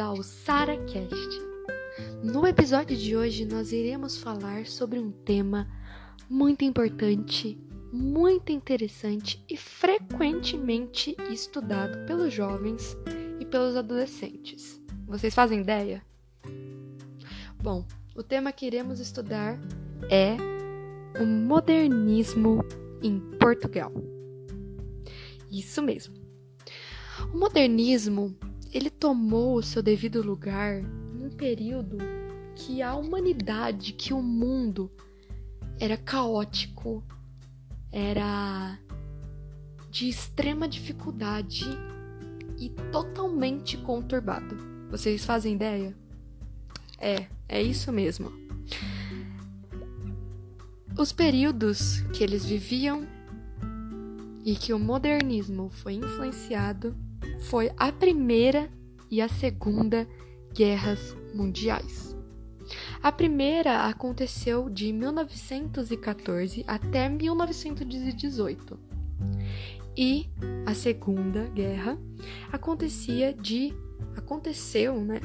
ao SaraCast. No episódio de hoje, nós iremos falar sobre um tema muito importante, muito interessante e frequentemente estudado pelos jovens e pelos adolescentes. Vocês fazem ideia? Bom, o tema que iremos estudar é o modernismo em Portugal. Isso mesmo. O modernismo, ele tomou o seu devido lugar num período que a humanidade, que o mundo era caótico, era de extrema dificuldade e totalmente conturbado. Vocês fazem ideia? É, é isso mesmo. Os períodos que eles viviam e que o modernismo foi influenciado foi a Primeira e a Segunda Guerras Mundiais. A primeira aconteceu de 1914 até 1918 e a Segunda Guerra acontecia de aconteceu, né,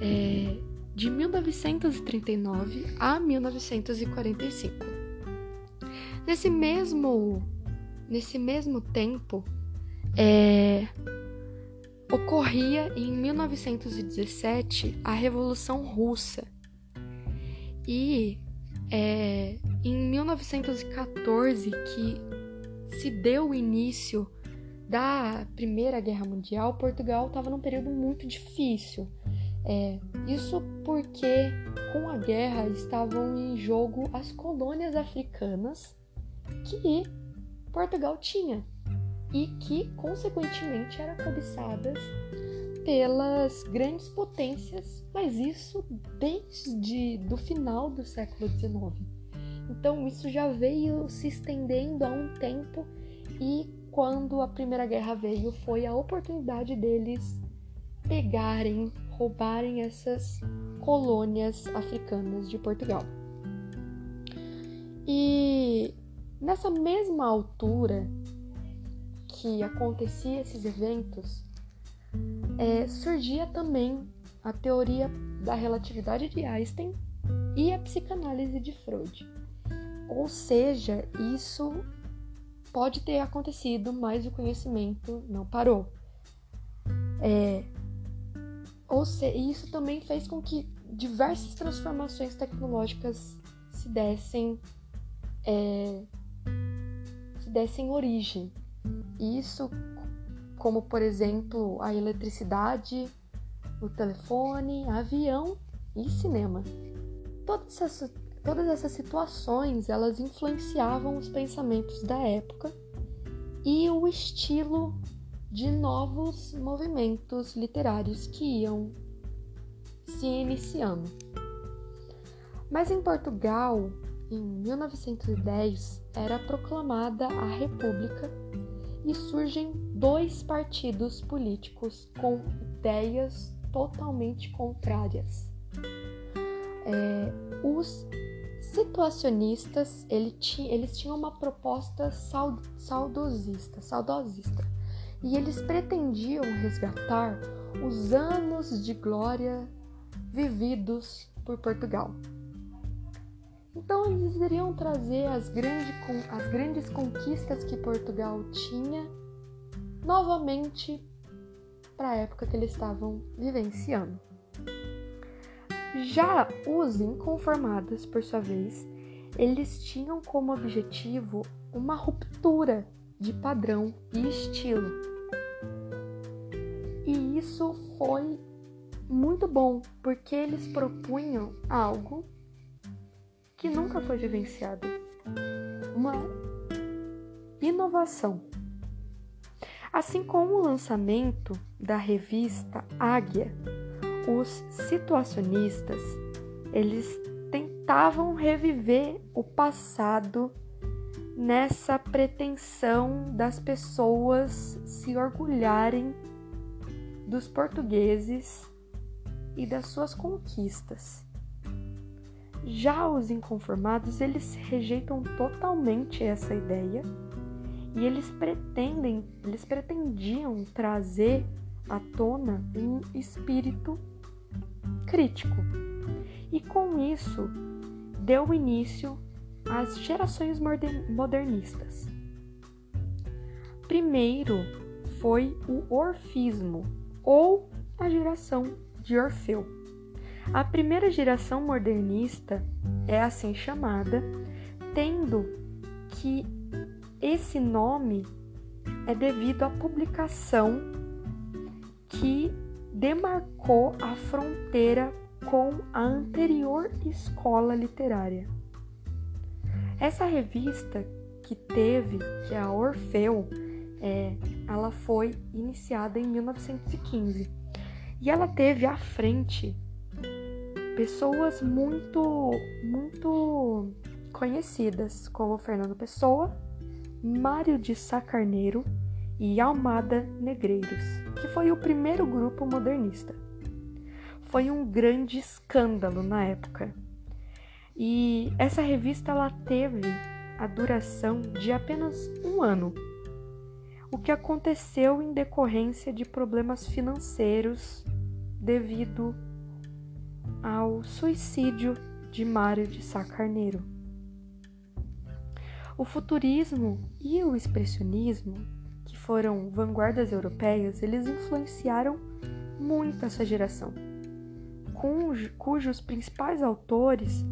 é, de 1939 a 1945. Nesse mesmo nesse mesmo tempo é, ocorria em 1917 a Revolução Russa. E é em 1914 que se deu o início da Primeira Guerra Mundial, Portugal estava num período muito difícil. É, isso porque com a guerra estavam em jogo as colônias africanas que Portugal tinha e que, consequentemente, eram cobiçadas pelas grandes potências, mas isso desde do final do século XIX. Então isso já veio se estendendo há um tempo e quando a Primeira Guerra veio foi a oportunidade deles pegarem, roubarem essas colônias africanas de Portugal. E nessa mesma altura que acontecia esses eventos, é, surgia também a teoria da relatividade de Einstein e a psicanálise de Freud. Ou seja, isso pode ter acontecido, mas o conhecimento não parou. É, ou se, isso também fez com que diversas transformações tecnológicas se dessem, é, se dessem origem isso, como por exemplo a eletricidade, o telefone, avião e cinema. Todas essas, todas essas situações elas influenciavam os pensamentos da época e o estilo de novos movimentos literários que iam se iniciando. Mas em Portugal, em 1910, era proclamada a República e surgem dois partidos políticos com ideias totalmente contrárias. É, os situacionistas ele eles tinham uma proposta saudosista, saudosista e eles pretendiam resgatar os anos de glória vividos por Portugal. Então eles iriam trazer as, grande, as grandes conquistas que Portugal tinha novamente para a época que eles estavam vivenciando. Já os inconformados, por sua vez, eles tinham como objetivo uma ruptura de padrão e estilo. E isso foi muito bom, porque eles propunham algo que nunca foi vivenciado. Uma inovação. Assim como o lançamento da revista Águia, os situacionistas, eles tentavam reviver o passado nessa pretensão das pessoas se orgulharem dos portugueses e das suas conquistas. Já os inconformados, eles rejeitam totalmente essa ideia e eles pretendem, eles pretendiam trazer à tona um espírito crítico. E com isso, deu início às gerações modernistas. Primeiro foi o orfismo, ou a geração de Orfeu. A primeira geração modernista é assim chamada, tendo que esse nome é devido à publicação que demarcou a fronteira com a anterior escola literária. Essa revista que teve, que é a Orfeu, é, ela foi iniciada em 1915 e ela teve à frente pessoas muito, muito conhecidas, como Fernando Pessoa, Mário de Sá Carneiro e Almada Negreiros, que foi o primeiro grupo modernista. Foi um grande escândalo na época. E essa revista ela teve a duração de apenas um ano, o que aconteceu em decorrência de problemas financeiros devido ao suicídio de Mário de Sá Carneiro. O futurismo e o expressionismo, que foram vanguardas europeias, eles influenciaram muito essa geração, cujos principais autores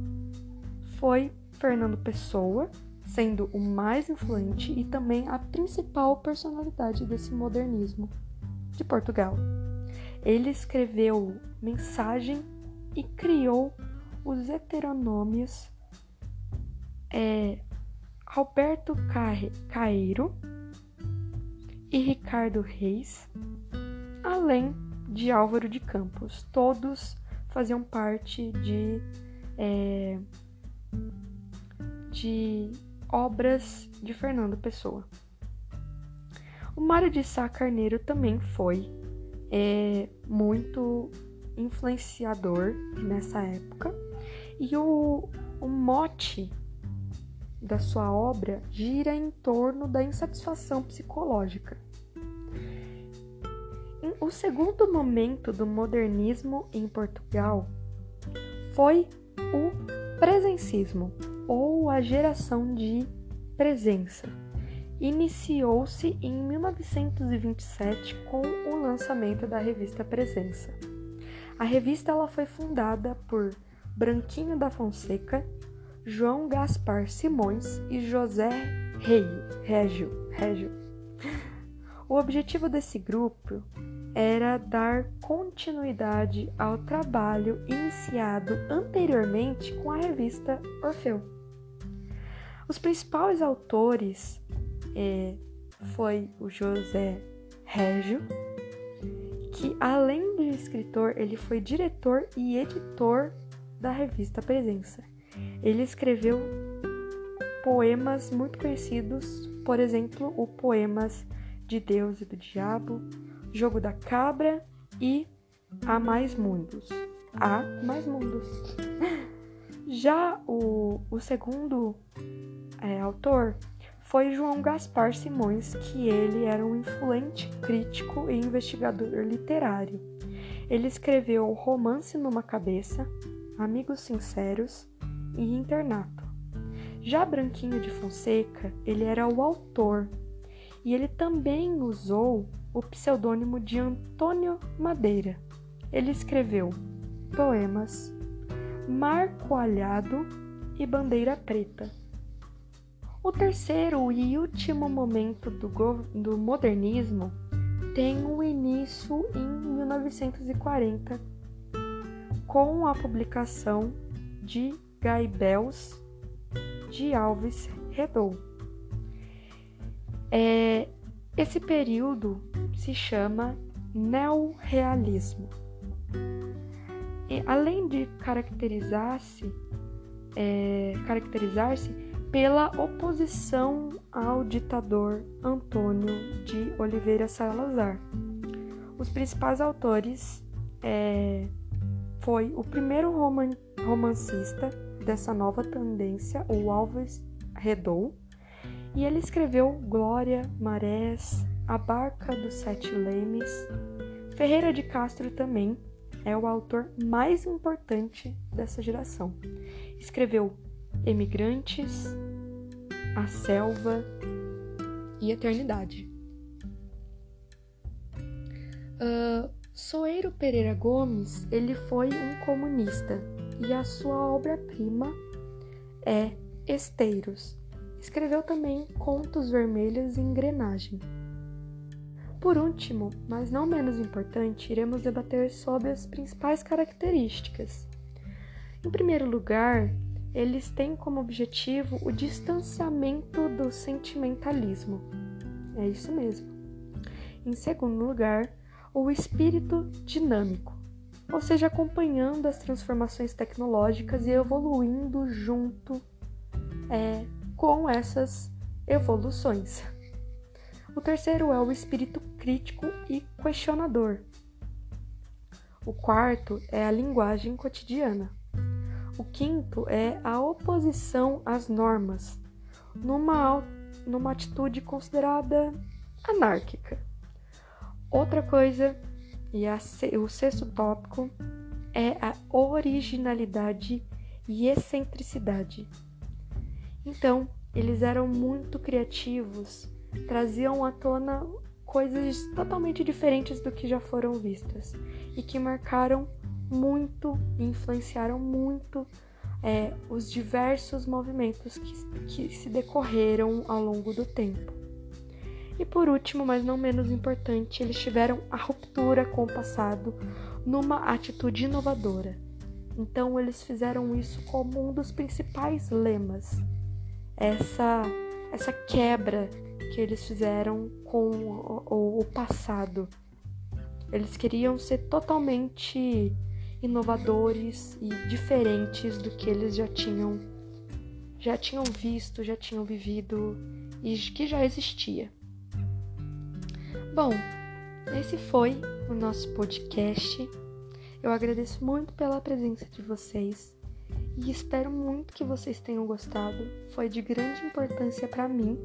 foi Fernando Pessoa, sendo o mais influente e também a principal personalidade desse modernismo de Portugal. Ele escreveu Mensagem e criou os heteronômios é, Alberto Caeiro e Ricardo Reis, além de Álvaro de Campos. Todos faziam parte de, é, de obras de Fernando Pessoa. O Mário de Sá Carneiro também foi é, muito influenciador nessa época e o, o mote da sua obra gira em torno da insatisfação psicológica. O segundo momento do modernismo em Portugal foi o presencismo ou a geração de presença. Iniciou-se em 1927 com o lançamento da revista Presença. A revista ela foi fundada por Branquinho da Fonseca, João Gaspar Simões e José Rei, Régio, Régio. O objetivo desse grupo era dar continuidade ao trabalho iniciado anteriormente com a revista Orfeu. Os principais autores é, foi o José Régio, que além escritor, ele foi diretor e editor da revista Presença. Ele escreveu poemas muito conhecidos, por exemplo, o Poemas de Deus e do Diabo, Jogo da Cabra e Há Mais Mundos. Há Mais Mundos. Já o, o segundo é, autor foi João Gaspar Simões, que ele era um influente crítico e investigador literário. Ele escreveu Romance numa Cabeça, Amigos Sinceros e Internato. Já Branquinho de Fonseca, ele era o autor e ele também usou o pseudônimo de Antônio Madeira. Ele escreveu poemas Marco Alhado e Bandeira Preta. O terceiro e último momento do, do modernismo tem o início em 1940 com a publicação de Gaibels de Alves Redou. É, esse período se chama neorrealismo. E, além de caracterizar-se é, caracterizar-se pela oposição ao ditador Antônio de Oliveira Salazar. Os principais autores é, foi o primeiro roman romancista dessa nova tendência, o Alves Redou, e ele escreveu Glória, Marés, A Barca dos Sete Lemes, Ferreira de Castro também é o autor mais importante dessa geração. Escreveu Emigrantes, A Selva e Eternidade. Uh, Soeiro Pereira Gomes, ele foi um comunista e a sua obra-prima é Esteiros. Escreveu também Contos Vermelhos e Engrenagem. Por último, mas não menos importante, iremos debater sobre as principais características. Em primeiro lugar, eles têm como objetivo o distanciamento do sentimentalismo. É isso mesmo. Em segundo lugar, o espírito dinâmico, ou seja, acompanhando as transformações tecnológicas e evoluindo junto é, com essas evoluções. O terceiro é o espírito crítico e questionador. O quarto é a linguagem cotidiana. O quinto é a oposição às normas, numa, numa atitude considerada anárquica. Outra coisa, e a, o sexto tópico, é a originalidade e excentricidade. Então, eles eram muito criativos, traziam à tona coisas totalmente diferentes do que já foram vistas e que marcaram muito e influenciaram muito é, os diversos movimentos que, que se decorreram ao longo do tempo. E por último, mas não menos importante, eles tiveram a ruptura com o passado numa atitude inovadora. Então, eles fizeram isso como um dos principais lemas. Essa, essa quebra que eles fizeram com o, o, o passado. Eles queriam ser totalmente inovadores e diferentes do que eles já tinham já tinham visto, já tinham vivido e que já existia. Bom, esse foi o nosso podcast. Eu agradeço muito pela presença de vocês e espero muito que vocês tenham gostado. Foi de grande importância para mim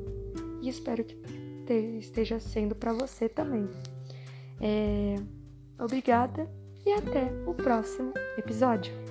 e espero que esteja sendo para você também. É... Obrigada e até o próximo episódio.